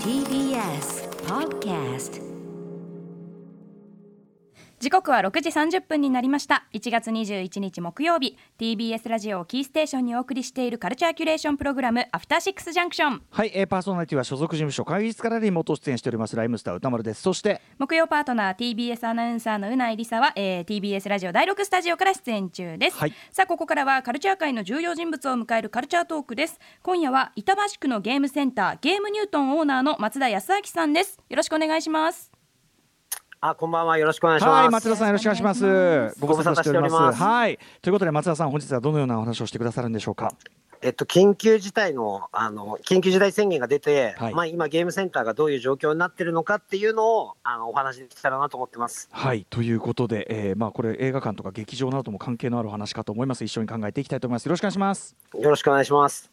TBS Podcast 時刻は6時30分になりました。1月21日木曜日。TBS ラジオをキーステーションにお送りしているカルチャーキュレーションプログラムアフターシックスジャンクション。はい、えー、パーソナリティは所属事務所会議室からリモート出演しておりますライムスター歌丸です。そして木曜パートナー TBS アナウンサーのうないりさは、えー、TBS ラジオ第6スタジオから出演中です、はい。さあここからはカルチャー界の重要人物を迎えるカルチャートークです。今夜は板橋区のゲームセンターゲームニュートンオーナーの松田康明さんです。よろしくお願いしますあ、こんばんは。よろしくお願いします。はい松田さんよろしくお願いします。ご無沙汰しております。はい。ということで松田さん本日はどのようなお話をしてくださるんでしょうか？えっと、緊急事態の、あの、緊急事態宣言が出て、はい。まあ、今ゲームセンターがどういう状況になってるのかっていうのを、あの、お話できたらなと思ってます。はい。ということで、えーまあこれ映画館とか劇場などとも関係のあるお話かと思います。一緒に考えていきたいと思います。よろしくお願いします。よろしくお願いします。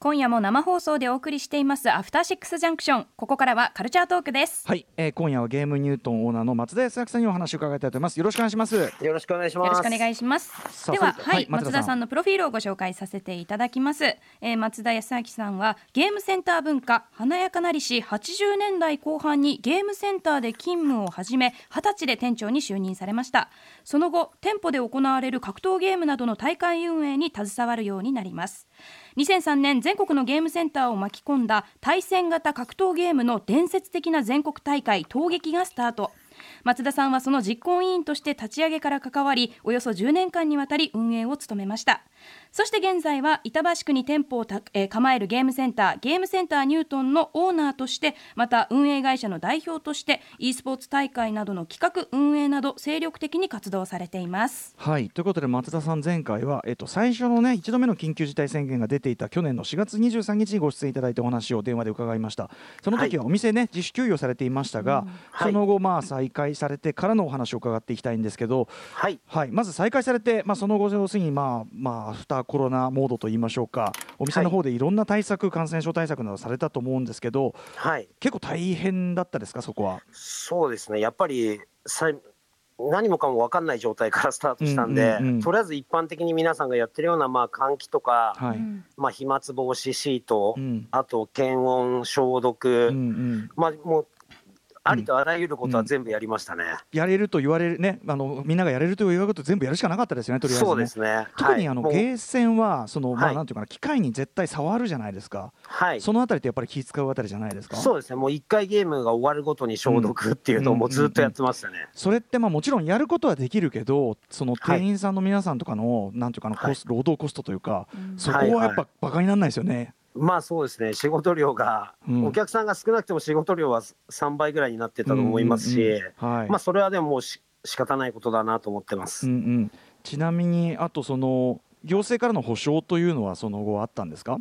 今夜も生放送でお送りしていますアフターシックスジャンクションここからはカルチャートークですはい、えー、今夜はゲームニュートンオーナーの松田康明さんにお話を伺いたいと思いますよろしくお願いしますよろしくお願いします。よろしくお願いします。では、はい、はい松田さん松田さんのプロフィールをご紹介させていただきます。えー松田康明さんはゲームセンター文化華やかなりし80年代後半にゲームセンターで勤務を始め、20歳で店長に就任されました。その後、店舗で行われる格闘ゲームなどの大会運営に携わるようになります。2003年全国のゲームセンターを巻き込んだ対戦型格闘ゲームの伝説的な全国大会闘撃がスタート。松田さんはその実行委員として立ち上げから関わりおよそ10年間にわたり運営を務めました。そして現在は板橋区に店舗をた、えー構えるゲームセンターゲームセンターニュートンのオーナーとしてまた運営会社の代表として e スポーツ大会などの企画運営など精力的に活動されています。はい。ということで松田さん前回は、えっと、最初のね1度目の緊急事態宣言が出ていた去年の4月23日にご出演いただいてお話を電話で伺いました。その時はお店ね、自主休業されていましたが、はい。その後まあ再開されてからのお話を伺っていきたいんですけど、はい。はい、まず再開されて、まあ、その後要するにまあまあアフターコロナモードといいましょうか。お店の方でいろんな対策、感染症対策などされたと思うんですけどはい。結構大変だったですかそこは？そうですね。やっぱり、さ何もかも分かんない状態からスタートしたんで、とりあえず一般的に皆さんがやってるような、まあ、換気とか、はい。まあ、飛沫防止シート、うん。あと検温、消毒、うんうん、まあ、もう、ありとあらゆることは全部やりましたね。やれると言われるねあのみんながやれると言われること全部やるしかなかったですよねとりあえず、ね、そうですね。特にあの、はい、ゲーセンはその、まあはい。なんていうかな機械に絶対触るじゃないですか、はい、そのあたりってやっぱり気使うあたりじゃないですか？そうですね、もう一回ゲームが終わるごとに消毒っていうのをもうずっとやってましたね。それってまあもちろんやることはできるけどそのはい。店員さんの皆さんとかの、なんていうかなコス労働コストというか、そこはいはやっぱバカにならないですよね。まあそうですね、仕事量が、うん。お客さんが少なくても仕事量は3倍ぐらいになってたと思いますし、うんうんうん。はい。まあそれはでももうし仕方ないことだなと思ってます。うんうん、ちなみにあとその行政からの保証というのはその後あったんですか、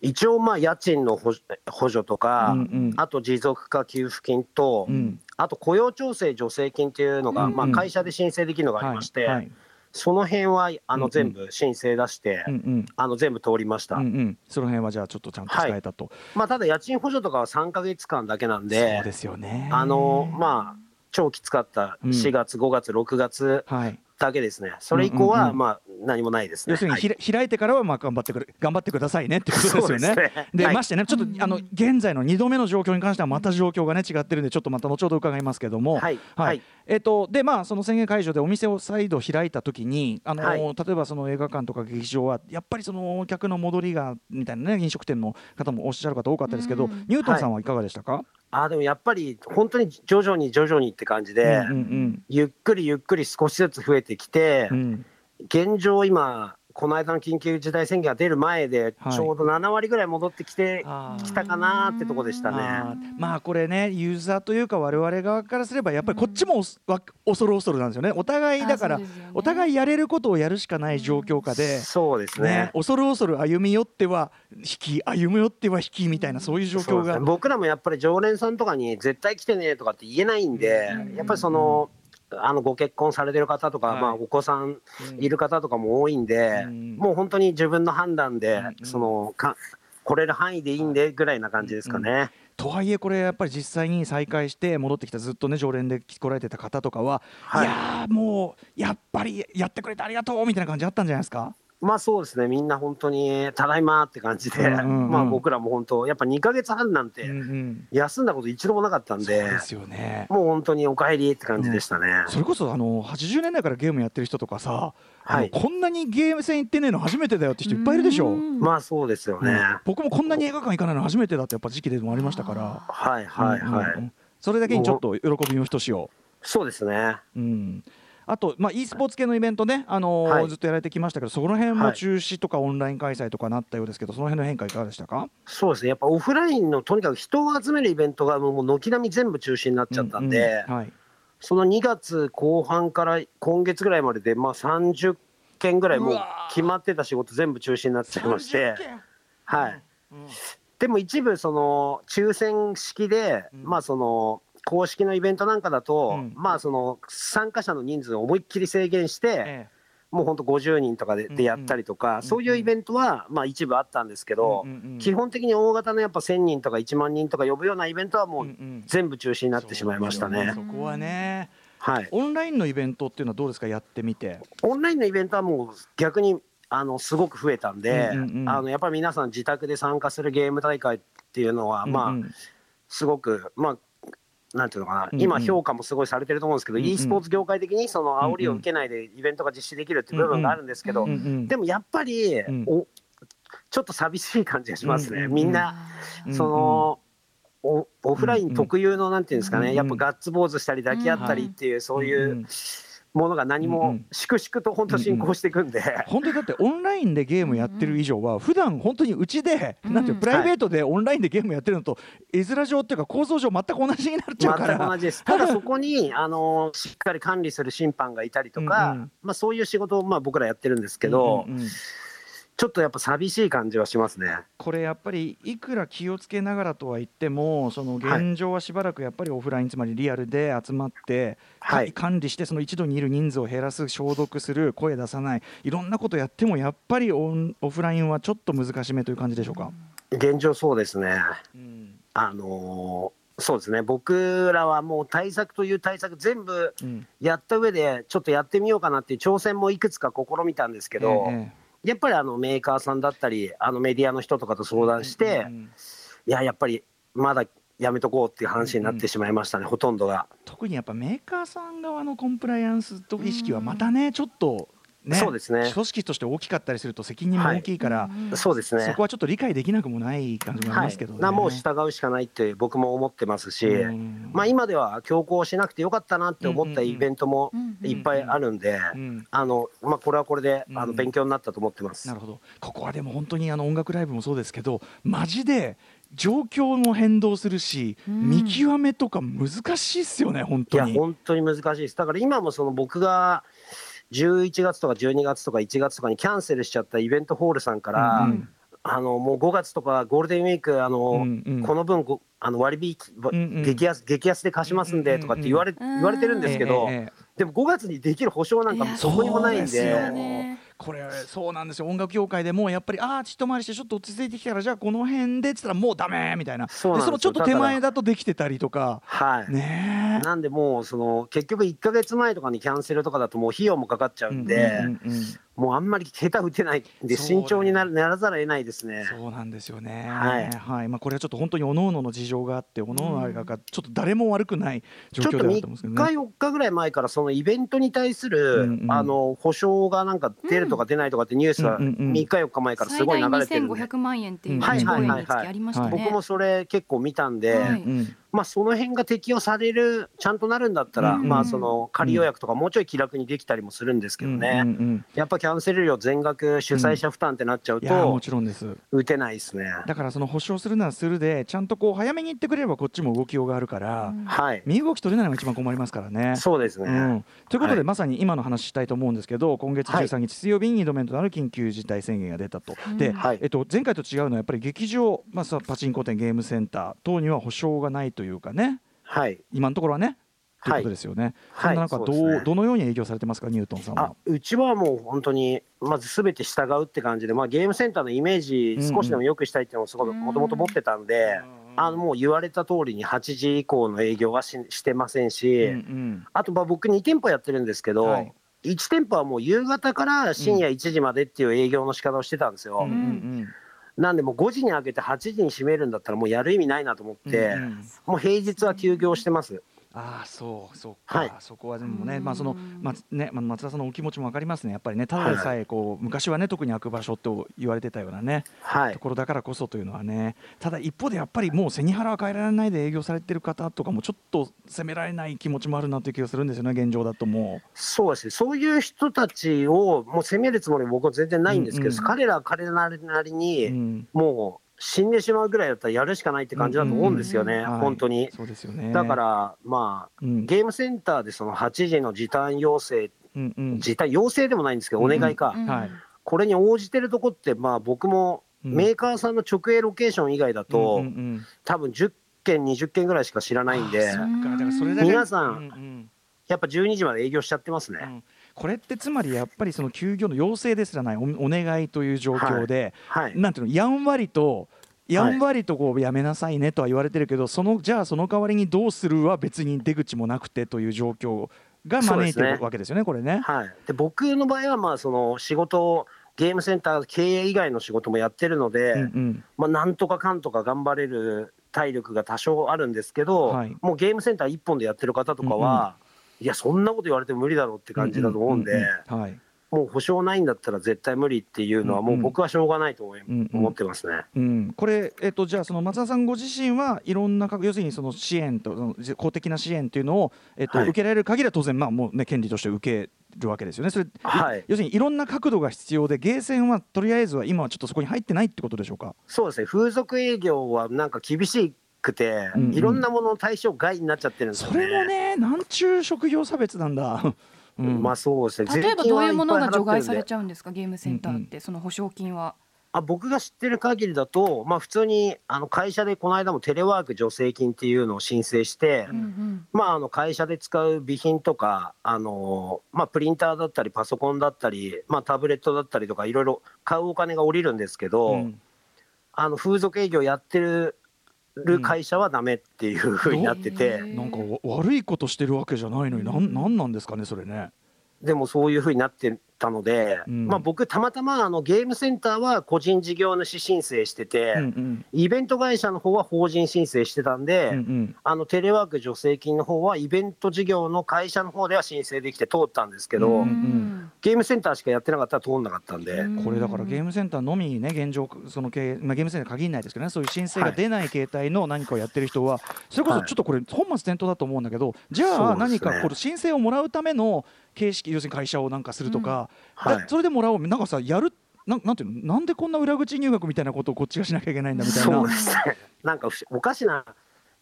一応、まあ家賃の補補助とか、うんうん。あと持続化給付金と、うん。あと雇用調整助成金っていうのが、まあ、会社で申請できるのがありまして、はい。はいその辺はあうんうん。の全部申請出して、うんうん。あの全部通りました。うんうん、その辺はじゃあちょっとちゃんと使えたと、まあ、ただ家賃補助とかは3か月間だけなんそうで、ですよね。あのまあ、超きつかったうん。4月、5月、6月はい、だけですね、それ以降うん。うんうんはまあ何もないですね。要するにひら、開いてからはまあ頑張ってくれ頑張ってくださいねってことですよね。ですね。ではい。ましてねちょっと、あの現在の2度目の状況に関してはまた状況がね違ってるんでちょっとまた後ほど伺いますけども、はい。はい。えっ、とでまあその宣言解除でお店を再度開いた時にあの、はい。例えばその映画館とか劇場はやっぱりそのお客の戻りがみたいなね飲食店の方もおっしゃる方多かったですけど、ニュートンさんはいかがでしたか？あでもやっぱり本当に徐々に徐々にって感じで、うんうんゆっくりゆっくり少しずつ増えてきて、うんうん現状、今、この間の緊急事態宣言が出る前で、はい。ちょうど7割ぐらい戻ってきてあー。きたかなってとこでしたあね。ーまあこれねユーザーというか我々側からすればやっぱりこっちも恐る恐るなんですよね。お互いだから、ね。お互いやれることをやるしかない状況下で、そうですね。ね。恐る恐る歩み寄っては引き歩み寄っては引きみたいなそういう状況が。ね。僕らもやっぱり常連さんとかに絶対来てねとかって言えないんで、やっぱりその、あのご結婚されてる方とか、はい。まあ、お子さんいる方とかも多いんで、うん。もう本当に自分の判断で、うん。そのか来れる範囲でいいんでぐらいな感じですかね。とはいえこれやっぱり実際に再開して戻ってきたずっとね常連で来られてた方とかは、はい。い、やーもうやっぱりやってくれてありがとうみたいな感じあったんじゃないですか？まあそうですね、みんな本当にただいまって感じで、うんうんうん。まあ僕らも本当、やっぱ2ヶ月半なんうんてうん。休んだこと一度もなかったんで、そうですよね。もう本当にお帰りって感じでしたね。それこそあの80年代からゲームやってる人とかさ、はい。こんなにゲーム戦行ってねえの初めてだよって人いっぱいいるでしょ、うん。まあそうですよね。うん僕もこんなに映画館行かないの初めてだってやっぱ時期でもありましたから。はいはいはい。うんうんうん。それだけにちょっと喜びのひとしを。そうですね。うんあと、まあ、e スポーツ系のイベントね、あのーはい。ずっとやられてきましたけど、そこら辺もはい。中止とかオンライン開催とかなったようですけど、その辺の変化、いかがでしたか？そうですね。やっぱオフラインのとにかく人を集めるイベントがもう軒並み全部中止になっちゃったんで、うんうん。はい、その2月後半から今月ぐらいまでで、まあ30件ぐらいうもう決まってた仕事全部中止になっちゃいまして。30、件。はい。うん。でも一部その抽選式で、うん。まあその公式のイベントなんかだと、うん。まあその参加者の人数を思いっきり制限して、えもう本当50人とかでうんでやったりとか、んそういうイベントはまあ一部あったんですけえど、うんうんうん。基本的に大型のやっぱ1000人とか1万人とか呼ぶようなイベントはもうんううん。全部中止になってしまいましたね。そこはね、はい、オンラインのイベントっていうのはどうですか、やってみて。オンラインのイベントはもう逆にあのすごく増えたんで、うんうんうん。あのやっぱり皆さん自宅で参加するゲーム大会っていうのは、まあうん。うんすごくまあなんていうのかな、うんうん。今評価もすごいされてると思うんですけど、うんうん。e スポーツ業界的にその煽りを受けないでイベントが実施できるっていう部分があるんですけど、うんうんうん。でもやっぱり、ん。おちょっと寂しい感じがしますね、うんうんうん。みんな、うんそのおオフライン特有のなんていうんですかね、やっぱガッツポーズしたり抱き合ったりっていう、そういううんものが何もうんうん。粛々と本当進行していくんで、本当にだってオンラインでゲームやってる以上は普段本当にうちで、うん。なんていうのプライベートでオンラインでゲームやってるのと絵面上っていうか構造上全く同じになっちゃうから。全く同じです。ただそこにあのしっかり管理する審判がいたりとか、うんうん。まあ、そういう仕事をまあ僕らやってるんですけど、うんうんうんちょっとやっぱ寂しい感じはしますね。これやっぱりいくら気をつけながらとは言ってもその現状はしばらくやっぱりオフライン、つまりリアルで集まって、かはい管理してその一度にいる人数を減らす消毒する声出さないいろんなことやってもやっぱりオンオフラインはちょっと難しめという感じでしょうか？現状そうですね。うんあのーそうですね僕らはもう対策という対策全部うんやった上でちょっとやってみようかなっていう挑戦もいくつか試みたんですけど、えやっぱりあのメーカーさんだったりあのメディアの人とかと相談して、うんうんいややっぱりまだやめとこうっていう話になってしまいましたね、ほとんどが。特にやっぱメーカーさん側のコンプライアンスと意識はまたねちょっとね。そうですね。組織として大きかったりすると責任も大きいから、そうですね。そこはちょっと理解できなくもない感じもありはいますけどね。なもう従うしかないって僕も思ってますし、うん。まあ、今では強行しなくてよかったなって思ったイベントもいっぱいあるんで、うん。あのまあ、これはこれであうん。の勉強になったと思ってます。なるほど。ここはでも本当にあの音楽ライブもそうですけどマジで状況も変動するし、うん。見極めとか難しいっすよね本いや当に。本当に難しいです。だから今もその僕が11月とか12月とか1月とかにキャンセルしちゃったイベントホールさんから、うんあのもう5月とかゴールデンウィークあの、うんうん。この分ごあの割引、んうん。激安激安で貸しますんでとかって言われ,、うんうん言われてるんですけど、でも5月にできる保証なんかそこにもないんで。そうですよねこれそうなんですよ。音楽業界でもやっぱりああち一回りしてちょっと落ち着いてきたからじゃあこの辺でっつったらもうダメみたいな。そでそのちょっと手前だとできてたりとか。はい、ね。えなんでもうその結局1か月前とかにキャンセルとかだともう費用もかかっちゃうんで、うんうんうんもうあんまり下手打てないんで慎重になならざるを得ないですね。そうなんですよね。はい。まあこれはちょっと本当に各々の事情があって、各々あれがちょっと誰も悪くない状況ちょっと3ではあると思うんですけど日、ね。4日ぐらい前から、そのイベントに対する、うんうんあの保証がなんか出るとか出ないとかってニュースがうんうんうん3日、4日前からすごい流れてるんで、2500万円っていうはいはいはい。僕もそれ結構見たんで、はいうんまあ、その辺が適用される、ちゃんとなるんだったら、うん。まあ、その仮予約とか、もうちょい気楽にできたりもするんですけどね、うんうんうん。やっぱキャンセル料全額主催者負担ってなっちゃういやもと、ちろんです。打てないですね。だからその保証するならするで、ちゃんとこう早めに言ってくれればこっちも動きようがあるから、はい、身動き取れないのが一番困りますからね。そうですね。うん、ということで、はい。まさに今の話したいと思うんですけど今月はい13日水曜日に2度目となる緊急事態宣言が出たと、うん。で、はい。えっと、前回と違うのはやっぱり劇場、まあ、さパチンコ店ゲームセンター等には保証がないというかね。はい。今のところはね。というはいことですよね。はい。そんな中どう,、そうね。どのように営業されてますか？ニュートンさんあは。うちはもう本当に、まずすべて従うって感じで、まあ、ゲームセンターのイメージ、うんうん。少しでも良くしたいっていうのをすごくもともと持ってたんで、あのもう言われた通りに8時以降の営業はししてませんし、うんうん。あとまあ僕、2店舗やってるんですけど、はい。1店舗はもう夕方から深夜1時までっていう営業の仕方をしてたんですよ。うんうんなんでもう5時に開けて8時に閉めるんだったらもうやる意味ないなと思って、もう平日は休業してます。ああそうそうか、はい。そこはでもね、まあそのうんまねまあ松田さんのお気持ちもわかりますね。やっぱりねただでさえこう、昔はね特に開く場所と言われてたようなね、はい。ところだからこそというのはね。ただ一方でやっぱりもう背に腹は変えられないで営業されてる方とかもちょっと責められない気持ちもあるなという気がするんですよね現状だともそうですね、そういう人たちをもう責めるつもり僕は全然ないんですけど、うん。うん。彼らは彼らなりに、う、うん。もう死んでしまうぐらいだったらやるしかないって感じだと思うんですよね、はい。本当に。そうですよね。だから、まあ、うん。ゲームセンターでその8時の時短要請、うんうん。時短要請でもないんですけど、お願いか、うんはい。これに応じてるとこって、まあ、僕もうん。メーカーさんの直営ロケーション以外だと、うんうんうん。多分10件、20件ぐらいしか知らないんで、あそっか。だからそれだけ皆さんううんやっぱ12時まで営業しちゃってますね。うん。これってつまりやっぱりその休業の要請ですらないおお願いという状況で、はい、なんていうのやんわりとやんわりとこうやめなさいねとは言われてるけど、そのじゃあその代わりにどうするは別に出口もなくてという状況が招いてるわけですよねこれね。はい、で僕の場合はまあその仕事をゲームセンター経営以外の仕事もやってるので、うんうん。まあ、なんとかかんとか頑張れる体力が多少あるんですけど、はい。もうゲームセンター一本でやってる方とかは、いや、そんなこと言われても無理だろうって感じだと思うんで、もう保証ないんだったら絶対無理っていうのは、もう僕はしょうがないと思思ってますね。うん、これ、えっと、じゃあその松田さんご自身はいろんな各要するにその支援とそのじ公的な支援というのを、えっとはい。受けられる限りは当然、まあもうね、権利として受けるわけですよね。それ、はい。要するにいろんな角度が必要でゲーセンはとりあえずは今はちょっとそこに入ってないってことでしょうか？そうですね、風俗営業はなんか厳しくて、うんうんいろんなものの対象外になっちゃってるんですよね。それもね、なんちゅう職業差別なんだ。うん、まあそうですね。例えばどういうものが除外されゃちゃうんですか？ゲームセンターって、その保証金は。あ僕が知ってる限りだと、まあ、普通にあの会社でこの間もテレワーク助成金っていうのを申請して、うんうんまあ、あの会社で使う備品とか、あのまあ、プリンターだったり、パソコンだったり、まあ、タブレットだったりとか、いろいろ買うお金が下りるんですけど、うんあの風俗営業やってる会社はダメっていうふうになってて、へー。なんかわ悪いことしてるわけじゃないのに、なんなんなんですかね、それね。でもそういうふうになってたので、うん。まあ、僕、たまたまあのゲームセンターは個人事業主申請してて、うんうん。イベント会社の方は法人申請してたんで、うんうん。あのテレワーク助成金の方はイベント事業の会社の方では申請できて通ったんですけど、うんうん。ゲームセンターしかやってなかったら通んなかったんで、これだからゲームセンターのみね現状その系、まあ、ゲームセンター限らないですけどね。そういう申請が出ない形態の何かをやってる人は、それこそはい。ちょっとこれ本末転倒だと思うんだけどじゃあ何かこの申請をもらうための形式要するに会社をなんかするとか、はい。だそれでもらおう。なんかさやるなんなんていうの？なんでこんな裏口入学みたいなことをこっちがしなきゃいけないんだみたいな。そうですね、なんかおかしな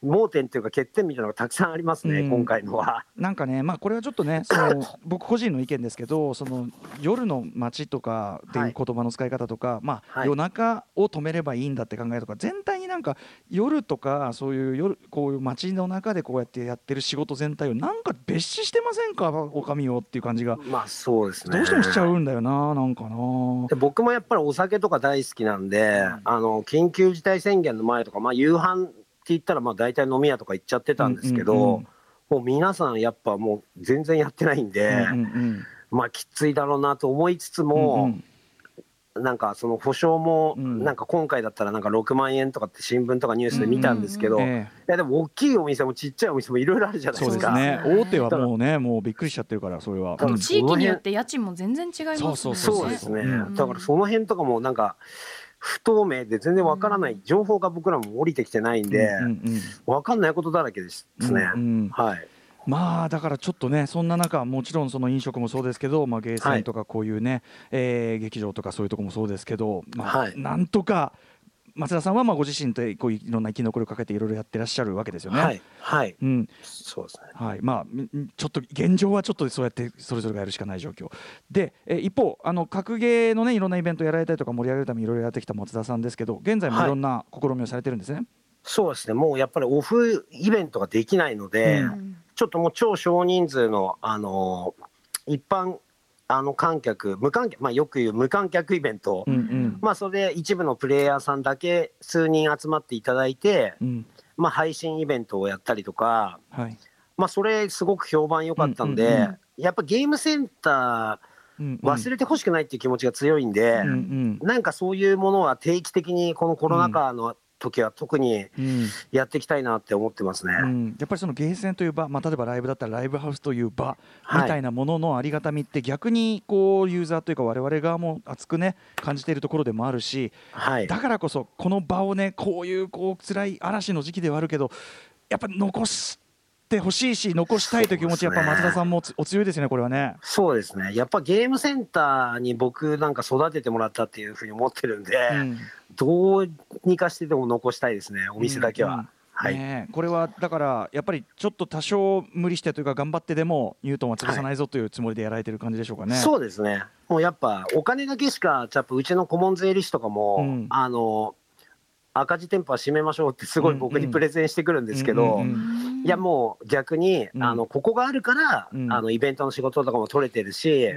盲点というか、欠点みたいなのがたくさんありますね、うん。今回のは。なんかね、まあ、これはちょっとね、その 僕個人の意見ですけど、その夜の街とかっていう言葉の使い方とか、まあ、はい。夜中を止めればいいんだって考えとか、全体になんか夜とか、そういう夜こういう街の中でこうやってやってる仕事全体を、なんか別視してませんか、おかみをっていう感じが、まあそうですね。どうしてもしちゃうんだよな、なんかな。で僕もやっぱりお酒とか大好きなんで、あの緊急事態宣言の前とか、まあ、夕飯言ったらまあ大体飲み屋とか行っちゃってたんですけど、うんうんうん。もう皆さんやっぱもう全然やってないんで、うんうんまあきついだろうなと思いつつうんも、うん。なんかその保証も、うん。なんか今回だったらなんか6万円とかって新聞とかニュースで見たんですけど、いえやでも大きいお店もちっちゃいお店もいろいろあるじゃえないですか。そうですね、大手はもうね、もうびっくりしちゃってるから、それは。多分うん地域によって家賃も全然違いますもんね。そうですね、うん。だからその辺とかもなんか不透明で全然わからない、情報が僕らも降りてきてないんで、うんうんわかんないことだらけですね。うんうん。はい。まあだからちょっとねそんな中もちろんその飲食もそうですけど、まあ、ゲーセンとかこういうね、えー劇場とかそういうとこもそうですけど、まあはい。なんとか松田さんはまあご自身でこういろんな生き残りをかけていろいろやってらっしゃるわけですよね。はい。はい。うんそうですね。はいまあ、みちょっと現状はちょっとそうやってそれぞれがやるしかない状況で、えー一方あの格ゲーのねいろんなイベントやられたりとか盛り上げるためにいろいろやってきた松田さんですけど現在もいろんな試みをされてるんですね。そうですね。もうやっぱりオフイベントができないので、うんちょっともう超少人数の、あのー一般あの観客、無観客、まあ、よく言う無観客イベント、うんうん。まあ、それで一部のプレイヤーさんだけ数人集まっていただいて、うん。まあ、配信イベントをやったりとか、はい。まあ、それすごく評判良かったんで、うんうんうん。やっぱゲームセンタうんー忘れてほしくないっていう気持ちが強いんで、うんうん。なんかそういうものは定期的にこのコロナ禍の時は特にうん。やっていきたいなって思ってますね。うん、やっぱりそのゲーセンという場、まあ、例えばライブだったらライブハウスという場はい。みたいなもののありがたみって逆にこうユーザーというか我々側も熱くね感じているところでもあるしはい、だからこそこの場をねこういうこう辛い嵐の時期ではあるけどやっぱ残してほしいし残したいという気持ちやっぱ松田さんもつお強いですよねこれはね。そうですね、やっぱゲームセンターに僕なんか育ててもらったっていうふうに思ってるんで、うん。どうにかしてでも残したいですね、お店だけは。うんうんはい、ねえこれはだからやっぱりちょっと多少無理してというか頑張ってでもニュートンは潰さないぞというつもりでやられてる感じでしょうかね。そうですね、もうやっぱお金だけしか、やっぱうちの顧問税理士とかも、うん。あの赤字店舗は閉めましょうって、すごい僕にプレゼンしてくるんですけど、いやもう逆に、うん。あのここがあるから、うん。あのイベントの仕事とかも取れてるし、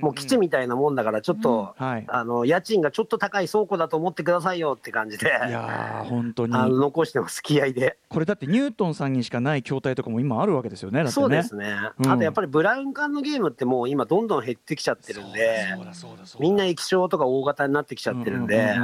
もう基地みたいなもんだから、ちょっと、はい。あの家賃がちょっと高い倉庫だと思ってくださいよって感じで、いやー本当に。あの残してます、気合で。これだってニュートンさんにしかない筐体とかも今あるわけですよね。だってね。そうですね、うん。あとやっぱりブラウン管のゲームってもう今どんどん減ってきちゃってるんでみんな液晶とか大型になってきちゃってるんで、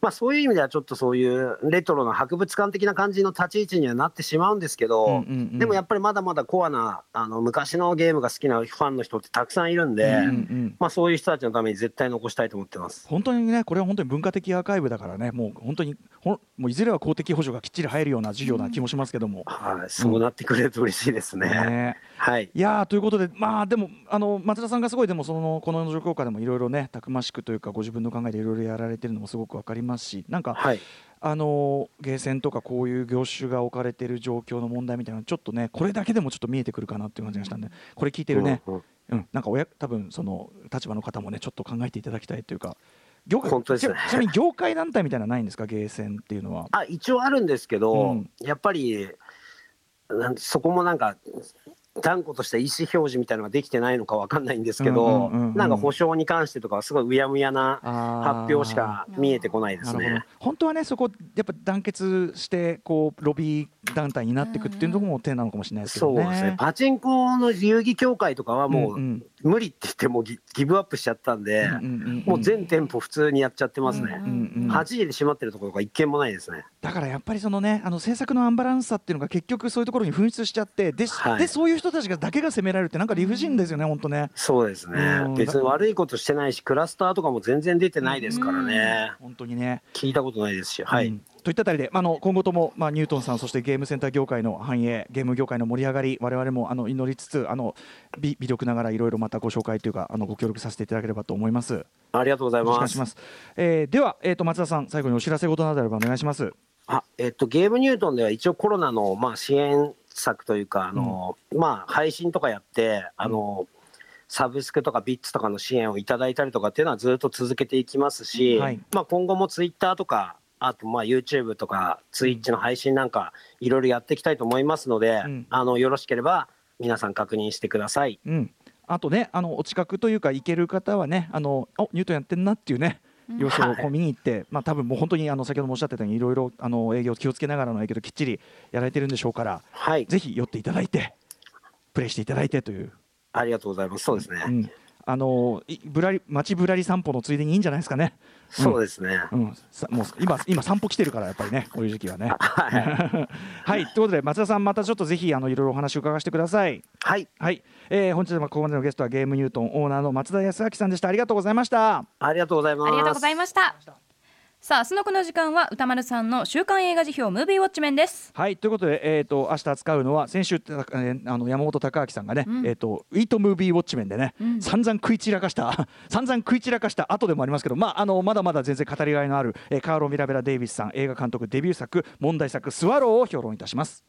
まあそういう意味ではちょっとそういうレトロな博物館的な感じの立ち位置にはなってしまうんですけど、うんうんうんでもやっぱりまだまだコアなあの昔のゲームが好きなファンの人ってたくさんいるんで、うんうんうんまあそういう人たちのために絶対残したいと思ってます。本当にねこれは本当に文化的アーカイブだからねもう本当にほんもういずれは公的補助がきっちり入るような授業な気もしますけども。はい、そうなってくれると嬉しいですね。ねはい。いやーということでまあでもあの松田さんがすごいでもそのこの状況下でもいろいろねたくましくというかご自分の考えでいろいろやられてるのもすごくわかりますしなんかはい。あのゲーセンとかこういう業種が置かれている状況の問題みたいなのちょっとねこれだけでもちょっと見えてくるかなっていう感じがしたんでこれ聞いてるね、うんうんうん、なんか親多分その立場の方もねちょっと考えていただきたいというか業界本当ですねちちなみに業界団体みたいなのはないんですか？ゲーセンっていうのは。あ一応あるんですけど、うんやっぱりなんそこもなんか断固とした意思表示みたいなのができてないのかわかんないんですけど、なんか保証に関してとかはすごいうやむやな発表しか見えてこないですね。本当はねそこやっぱ団結してこうロビー団体になっていくっていうところも手なのかもしれないですけどね。そうですねパチンコの遊戯協会とかはもう、んん無理って言ってもギギブアップしちゃったんで、もう全店舗普通にやっちゃってますね。うんうん8時で閉まってるところが一軒もないですね。だからやっぱりそのねあの政策のアンバランスさっていうのが結局そういうところに噴出しちゃってで,、はいでそういう人たちがだけが責められるってなんか理不尽ですよね本当ね。そうですねうん。別に悪いことしてないし、クラスターとかも全然出てないですからね。本当にね。聞いたことないですし、はい。うんといったあたりで、まあ、あの今後とも、まあ、ニュートンさんそしてゲームセンター業界の繁栄ゲーム業界の盛り上がり我々もあの祈りつつあの微微力ながらいろいろまたご紹介というかあのご協力させていただければと思います。よありがとうございます。ろします。えーでは、えー、と松田さん最後にお知らせ事などあればお願いします。あ、えっと、ゲームニュートンでは一応コロナの、まあ、支援策というか、あの、まあ、配信とかやって、あの、サブスクとかビッツとかの支援をいただいたりとかっていうのはずっと続けていきますし、はい。まあ、今後もツイッターとか、あとまあ YouTube とかツイッチの配信なんかいろいろやっていきたいと思いますので、うん。あのよろしければ皆さん確認してください。うん、あとねあのお近くというか行ける方はねあのおニュートンやってんなっていうね様子をこう見に行って、まあ多分もう本当にあの先ほどもおっしゃってたようにいろいろあの営業気をつけながらの営業できっちりやられてるんでしょうからはい、ぜひ寄っていただいてプレイしていただいてという、ありがとうございます。そうですね。うん、あのいぶらり街ぶらり散歩のついでにいいんじゃないですかね。そうですね。うん、さもう今今散歩来てるからやっぱりねこういう時期はね。はい。はいということで松田さんまたちょっとぜひあのいろいろお話を伺わせてください。はい。はい、えー、本日はここまでのゲストはゲームニュートンオーナーの松田康明さんでしたありがとうございました。ありがとうございます。ありがとうございましたさあ明日のこの時間は歌丸さんの週刊映画辞表ムービーウォッチメンです。はいということで、えー、と明日扱うのは先週、えーあの山本隆明さんがね、えー、とウィートムービーウォッチメンでね、散々食い散らかした 散々食い散らかした後でもありますけど、まあ、あのまだまだ全然語りがいのある、えーカーロ・ミラベラ・デイビスさん映画監督デビュー作問題作「スワロー」を評論いたします。